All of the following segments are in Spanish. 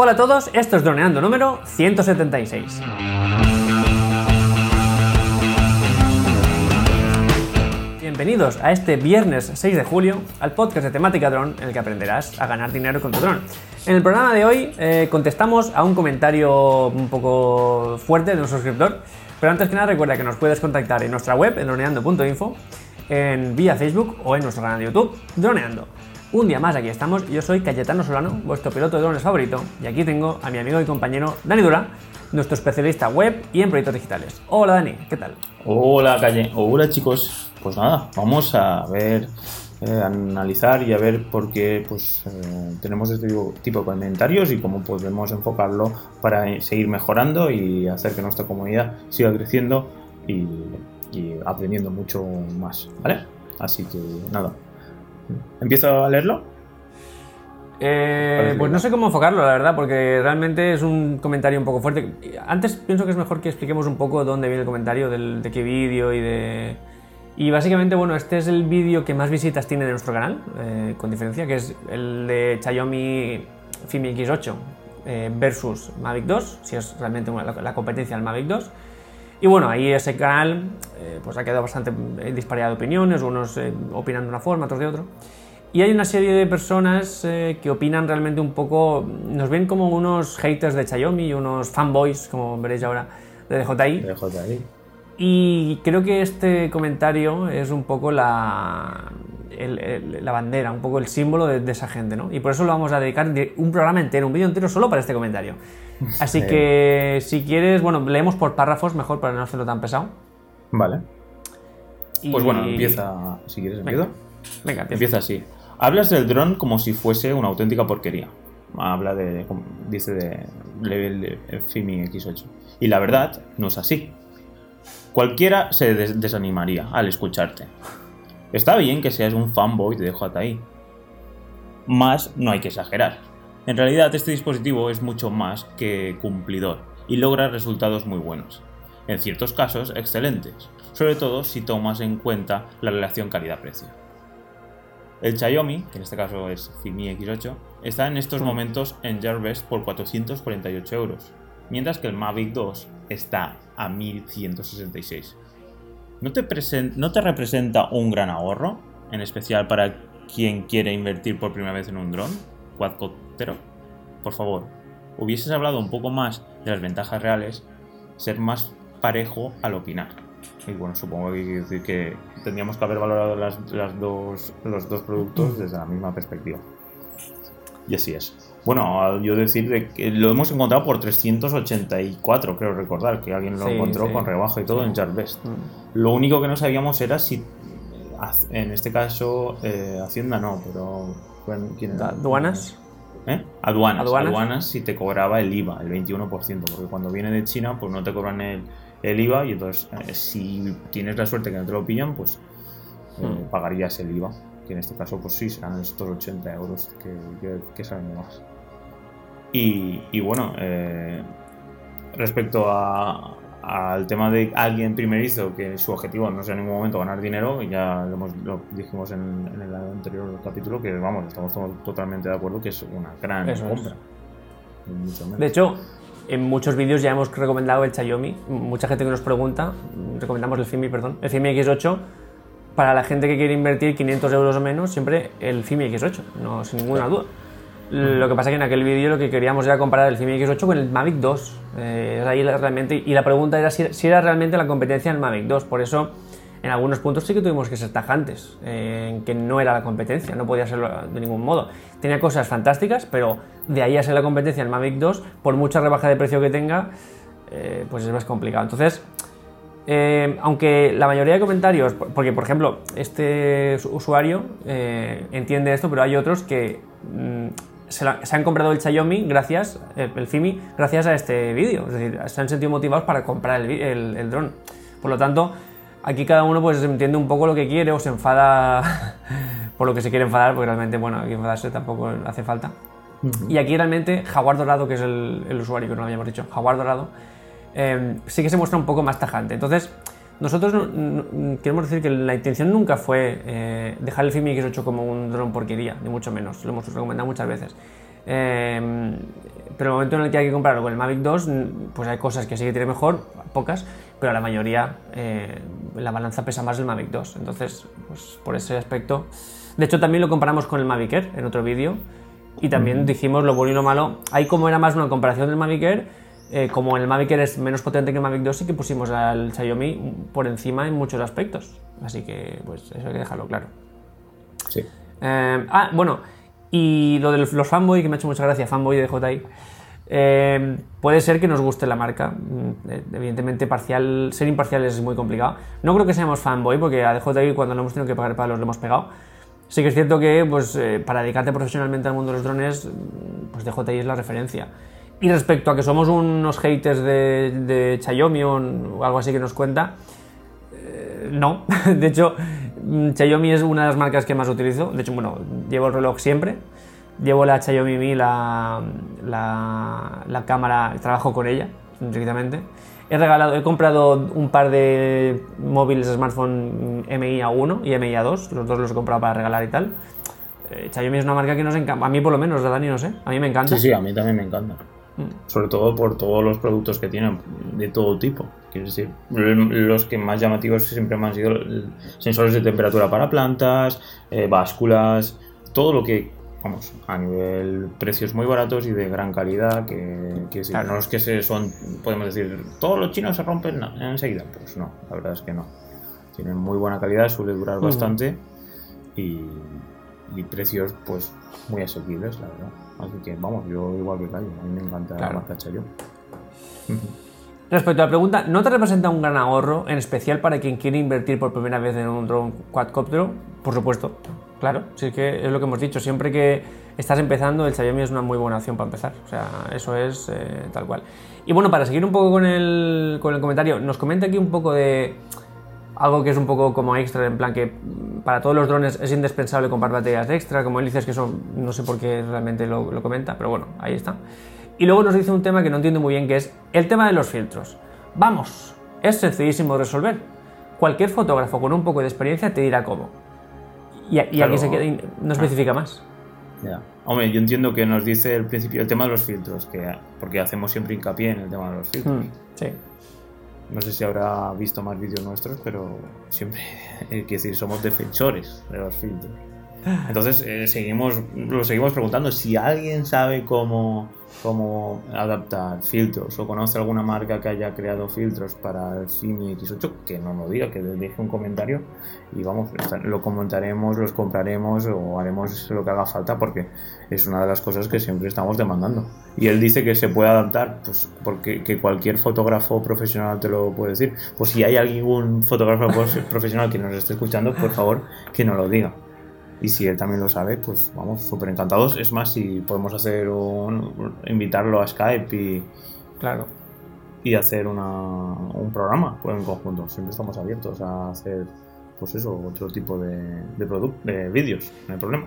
Hola a todos, esto es Droneando número 176. Bienvenidos a este viernes 6 de julio al podcast de temática dron en el que aprenderás a ganar dinero con tu dron. En el programa de hoy eh, contestamos a un comentario un poco fuerte de un suscriptor, pero antes que nada recuerda que nos puedes contactar en nuestra web en droneando.info, en vía Facebook o en nuestro canal de YouTube, Droneando. Un día más aquí estamos, yo soy Cayetano Solano, vuestro piloto de drones favorito, y aquí tengo a mi amigo y compañero Dani Dura, nuestro especialista web y en proyectos digitales. Hola Dani, ¿qué tal? Hola Calle, hola chicos. Pues nada, vamos a ver, eh, analizar y a ver por qué pues, eh, tenemos este tipo de comentarios y cómo podemos enfocarlo para seguir mejorando y hacer que nuestra comunidad siga creciendo y, y aprendiendo mucho más, ¿vale? Así que nada, ¿Empiezo a leerlo? Eh, pues no sé cómo enfocarlo, la verdad, porque realmente es un comentario un poco fuerte. Antes pienso que es mejor que expliquemos un poco dónde viene el comentario, de qué vídeo y de... Y básicamente, bueno, este es el vídeo que más visitas tiene de nuestro canal, eh, con diferencia, que es el de Xiaomi Fimi X8 eh, versus Mavic 2, si es realmente la, competencia del Mavic 2. Y bueno, ahí ese canal eh, pues ha quedado bastante disparidad de opiniones, unos eh, opinan de una forma, otros de otro. Y hay una serie de personas eh, que opinan realmente un poco, nos ven como unos haters de Xiaomi, unos fanboys, como veréis ahora, de DJI. De DJI. Y creo que este comentario es un poco la, la bandera, un poco el símbolo de, de, esa gente, ¿no? Y por eso lo vamos a dedicar un programa entero, un vídeo entero solo para este comentario. Así que si quieres, bueno, leemos por párrafos mejor para no hacerlo tan pesado. Vale. Pues bueno, empieza. Si quieres, empiezo. Venga, empieza. así. Hablas del dron como si fuese una auténtica porquería. Habla de. Dice de level Fimi X8. Y la verdad, no es así. Cualquiera se desanimaría al escucharte. Está bien que seas un fanboy de DJI. Más no hay que exagerar. En realidad este dispositivo es mucho más que cumplidor y logra resultados muy buenos. En ciertos casos, excelentes, sobre todo si tomas en cuenta la relación calidad-precio. El Xiaomi, que en este caso es Fimi X8, está en estos momentos en Gearbest por 448 euros, mientras que el Mavic 2 está a 1166. ¿No te, ¿No te representa un gran ahorro, en especial para quien quiere invertir por primera vez en un dron? quadcoptero? Por favor, hubieses hablado un poco más de las ventajas reales, ser más parejo al opinar. Y bueno, supongo que quiere decir que tendríamos que haber valorado las, dos, los dos productos desde la misma perspectiva. Y así es. Bueno, yo decir que lo hemos encontrado por 384, creo recordar, que alguien lo encontró con rebajo y todo en Jarvest. Mm. Lo único que no sabíamos era si, en este caso, eh, Hacienda no, pero ¿Quién era? ¿Aduanas? ¿Eh? Aduanas, ¿Aduanas? si te cobraba el IVA, el 21%, porque cuando viene de China, pues no te cobran el, IVA y entonces eh, si tienes la suerte que no te lo pillan, pues eh, hmm. pagarías el IVA, que en este caso pues sí, serán estos 80 euros que, que, salen más. Y, y bueno, respecto a, al tema de alguien primerizo que su objetivo no sea en ningún momento ganar dinero, ya lo, dijimos en, el anterior capítulo, que vamos, estamos totalmente de acuerdo que es una gran compra. De hecho, en muchos vídeos ya hemos recomendado el Xiaomi. Mucha gente que nos pregunta, recomendamos el Fimi, perdón, el Fimi X8. Para la gente que quiere invertir 500 euros o menos, siempre el Fimi X8, no sin ninguna duda. Lo que pasa es que en aquel vídeo lo que queríamos era comparar el Fimi X8 con el Mavic 2. Eh, ahí realmente, y la pregunta era si, era realmente la competencia del Mavic 2. Por eso, en algunos puntos sí que tuvimos que ser tajantes, eh, en que no era la competencia, no podía serlo de ningún modo. Tenía cosas fantásticas, pero de ahí a ser la competencia del Mavic 2, por mucha rebaja de precio que tenga, eh, pues es más complicado. Entonces, aunque la mayoría de comentarios, porque por ejemplo, este usuario entiende esto, pero hay otros que mm, se, han comprado el Xiaomi gracias, el, Fimi, gracias a este vídeo. Es decir, se han sentido motivados para comprar el, el, dron. Por lo tanto, aquí cada uno pues entiende un poco lo que quiere o se enfada por lo que se quiere enfadar, porque realmente, bueno, aquí enfadarse tampoco hace falta. Y aquí realmente Jaguar Dorado, que es el, usuario que no lo habíamos dicho, Jaguar Dorado, eh, sí que se muestra un poco más tajante. Entonces, nosotros queremos decir que la intención nunca fue eh, dejar el Fimi X8 como un dron porquería, ni mucho menos, lo hemos recomendado muchas veces. Em, pero el momento en el que hay que comprarlo con el Mavic 2, pues hay cosas que sí que tiene mejor, pocas, pero la mayoría, eh, la balanza pesa más el Mavic 2. Entonces, pues por ese aspecto. De hecho, también lo comparamos con el Mavic Air en otro vídeo y también dijimos lo bueno y lo malo. Ahí, como era más una comparación del Mavic Air, eh, como el Mavic Air es menos potente que el Mavic 2, sí que pusimos al Xiaomi por encima en muchos aspectos. Así que, pues eso hay que dejarlo claro. Sí. Eh, ah, bueno, y lo de los fanboy, que me ha hecho mucha gracia, fanboy de JI. Eh, puede ser que nos guste la marca. Mm, evidentemente, parcial, ser imparcial es muy complicado. No creo que seamos fanboy, porque a DJI cuando lo hemos tenido que pagar para los lo hemos pegado. Sí que es cierto que pues, eh, para dedicarte profesionalmente al mundo de los drones, mm, pues DJI es la referencia. Y respecto a que somos unos haters de, de Xiaomi o algo así que nos cuenta, eh, no. De hecho, Xiaomi es una de las marcas que más utilizo. De hecho, bueno, llevo el reloj siempre. Llevo la Xiaomi Mi, la, la, la cámara, trabajo con ella directamente. He regalado, he comprado un par de móviles smartphone MI A1 y MI A2, los dos los he comprado para regalar y tal. Eh, Xiaomi es una marca que nos encanta, a mí por lo menos, ¿verdad, Dani? No sé, a mí me encanta. Sí, sí, a mí también me encanta. Mm. Sobre todo por todos los productos que tienen, de todo tipo. Quiero decir, los que más llamativos siempre me han sido sensores de temperatura para plantas, eh, básculas, todo lo que vamos, a nivel precios muy baratos y de gran calidad, que, que no es que se son, podemos decir, todos los chinos se rompen enseguida, pues no, la verdad es que no. Tienen muy buena calidad, suele durar bastante y, precios pues muy asequibles, la verdad. Así que vamos, yo igual que callo, a mí me encanta la marca Chayo. Respecto a la pregunta, ¿no te representa un gran ahorro, en especial para quien quiere invertir por primera vez en un drone quadcopter? Por supuesto, claro, sí que es lo que hemos dicho. Siempre que estás empezando, el Xiaomi es una muy buena opción para empezar. O sea, eso es eh, tal cual. Y bueno, para seguir un poco con el, con el comentario, nos comenta aquí un poco de algo que es un poco como extra, en plan que para todos los drones es indispensable comprar baterías extra, como él dices que eso no sé por qué realmente lo, lo comenta, pero bueno, ahí está. Y luego nos dice un tema que no entiendo muy bien, que es el tema de los filtros. Vamos, es sencillísimo de resolver. Cualquier fotógrafo con un poco de experiencia te dirá cómo. Y, aquí se queda, no especifica más. Hombre, yo entiendo que nos dice el principio el tema de los filtros, que, porque hacemos siempre hincapié en el tema de los filtros. Mm, sí. No sé si habrá visto más vídeos nuestros, pero siempre, hay que decir, somos defensores de los filtros. Entonces, eh, seguimos, lo seguimos preguntando. Si alguien sabe cómo, cómo adaptar filtros o conoce alguna marca que haya creado filtros para el Fimi X8, que no lo diga, que deje un comentario y vamos, lo comentaremos, los compraremos o haremos lo que haga falta porque es una de las cosas que siempre estamos demandando. Y él dice que se puede adaptar, pues porque que cualquier fotógrafo profesional te lo puede decir. Pues si hay algún fotógrafo profesional que nos esté escuchando, por favor, que nos lo diga. Y si él también lo sabe, pues vamos, súper encantados. Es más, si podemos hacer un. invitarlo a Skype y. Claro. Y hacer una, un programa pues, en conjunto. Siempre estamos abiertos a hacer, pues eso, otro tipo de, de, de vídeos, no hay problema.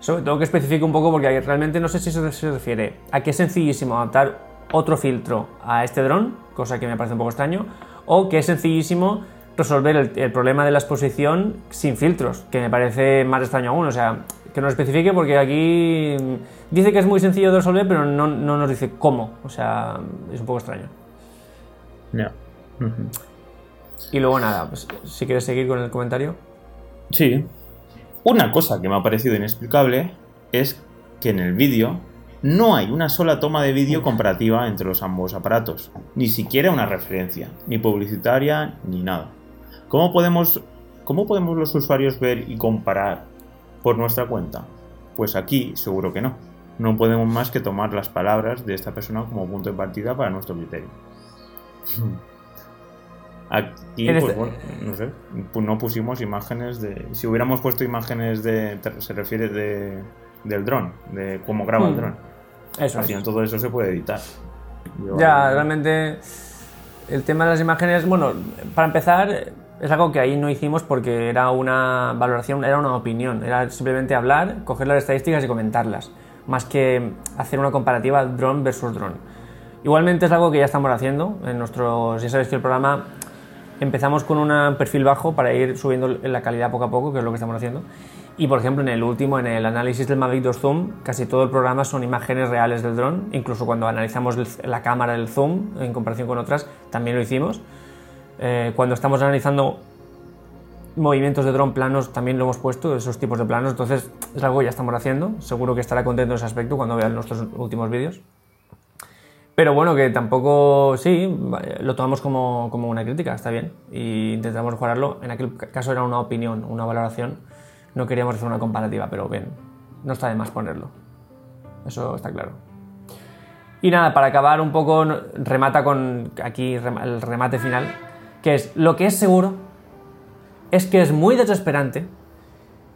Sobre todo que especifique un poco porque realmente no sé si se, se refiere a que es sencillísimo adaptar otro filtro a este dron, cosa que me parece un poco extraño, o que es sencillísimo resolver el, problema de la exposición sin filtros, que me parece más extraño aún. O sea, que nos especifique porque aquí dice que es muy sencillo de resolver, pero no, nos dice cómo. O sea, es un poco extraño. Ya. Y luego nada, pues, si quieres seguir con el comentario. Sí. Una cosa que me ha parecido inexplicable es que en el vídeo no hay una sola toma de vídeo comparativa entre los ambos aparatos, ni siquiera una referencia, ni publicitaria, ni nada. ¿Cómo podemos, ¿Cómo podemos los usuarios ver y comparar por nuestra cuenta? Pues aquí seguro que no. No podemos más que tomar las palabras de esta persona como punto de partida para nuestro criterio. Aquí, pues este- bueno, no sé, no pusimos imágenes de... Si hubiéramos puesto imágenes de... Se refiere de, del dron, de cómo graba el hmm. dron. Eso Al final todo eso se puede editar. ya, realmente el tema de las imágenes, bueno, para empezar, es algo que ahí no hicimos porque era una valoración, era una opinión, era simplemente hablar, coger las estadísticas y comentarlas, más que hacer una comparativa drone versus drone. Igualmente es algo que ya estamos haciendo en nuestros, ya sabéis que el programa empezamos con un perfil bajo para ir subiendo la calidad poco a poco, que es lo que estamos haciendo. Y por ejemplo, en el último, en el análisis del Mavic 2 Zoom, casi todo el programa son imágenes reales del dron. Incluso cuando analizamos la cámara del zoom en comparación con otras, también lo hicimos. Eh, cuando estamos analizando movimientos de dron planos, también lo hemos puesto, esos tipos de planos. Entonces, es algo que ya estamos haciendo. Seguro que estará contento en ese aspecto cuando vea nuestros últimos vídeos. Pero bueno, que tampoco, sí, lo tomamos como, como una crítica, está bien. Y intentamos mejorarlo. En aquel caso era una opinión, una valoración no queríamos hacer una comparativa, pero bien, no está de más ponerlo. Eso está claro. Y nada, para acabar un poco, remata con aquí el remate final, que es lo que es seguro es que es muy desesperante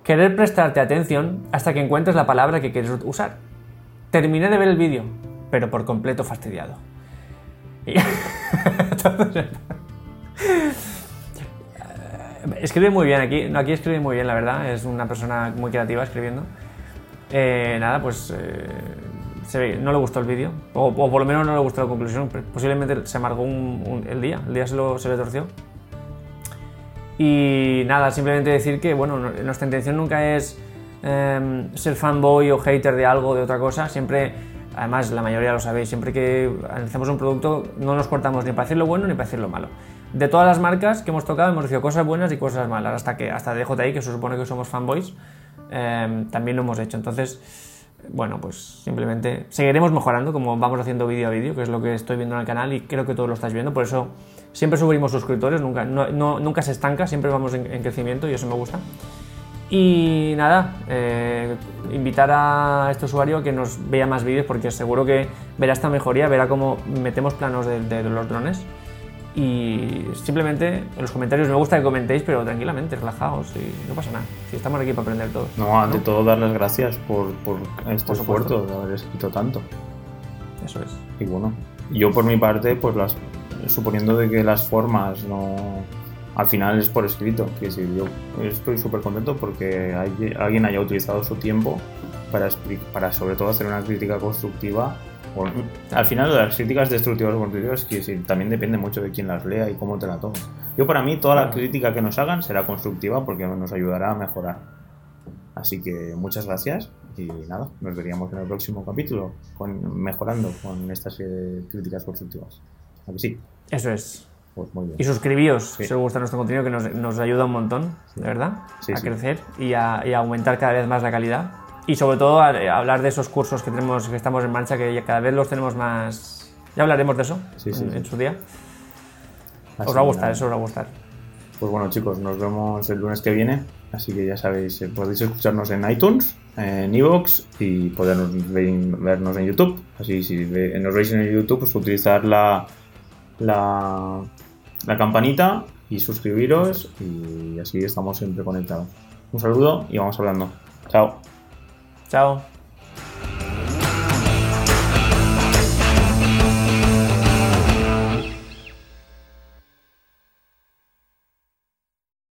querer prestarte atención hasta que encuentres la palabra que quieres usar. Terminé de ver el vídeo, pero por completo fastidiado. Escribe muy bien aquí, no, aquí escribe muy bien, la verdad, es una persona muy creativa escribiendo. Eh, nada, pues eh, no le gustó el vídeo, o, por lo menos no le gustó la conclusión, posiblemente se amargó el día, el día se, se le torció. Y nada, simplemente decir que, bueno, nuestra intención nunca es em, ser fanboy o hater de algo, de otra cosa, siempre, además la mayoría lo sabéis, siempre que analizamos un producto no nos cortamos ni para decirlo bueno ni para decirlo malo de todas las marcas que hemos tocado hemos dicho cosas buenas y cosas malas, hasta que hasta DJI, que se supone que somos fanboys, em, también lo hemos hecho. Entonces, bueno, pues simplemente seguiremos mejorando como vamos haciendo vídeo a vídeo, que es lo que estoy viendo en el canal y creo que todos lo estáis viendo, por eso siempre subimos suscriptores, nunca, nunca se estanca, siempre vamos en, crecimiento y eso me gusta. Y nada, eh, invitar a este usuario a que nos vea más vídeos porque seguro que verá esta mejoría, verá cómo metemos planos de los drones y simplemente en los comentarios me gusta que comentéis, pero tranquilamente, relajaos y no pasa nada. Si estamos aquí para aprender todo. No, ante todo dar las gracias por, por este esfuerzo de haber escrito tanto. Eso es. Y bueno, yo por mi parte, pues las, suponiendo de que las formas no al final es por escrito. Que si yo estoy súper contento porque alguien haya utilizado su tiempo para, para sobre todo hacer una crítica constructiva al final las críticas destructivas o constructivas que también depende mucho de quién las lea y cómo te la tomes. Yo para mí toda la crítica que nos hagan será constructiva porque nos ayudará a mejorar. Así que muchas gracias y nada, nos veríamos en el próximo capítulo con, mejorando con estas críticas constructivas. ¿A que sí? Eso es. Pues y suscribíos si os gusta nuestro contenido que nos, ayuda un montón, de verdad, a crecer y a, y a aumentar cada vez más la calidad y sobre todo eh, hablar de esos cursos que tenemos que estamos en marcha que cada vez los tenemos más ya hablaremos de eso en, su día. Os va a gustar eso os va a gustar. Pues bueno chicos nos vemos el lunes que viene. Así que ya sabéis eh, podéis escucharnos en iTunes en iVoox y podernos vernos en YouTube. Así si nos veis en YouTube pues utilizar la la, la campanita y suscribiros y así estamos siempre conectados. Un saludo y vamos hablando. Chao Chao.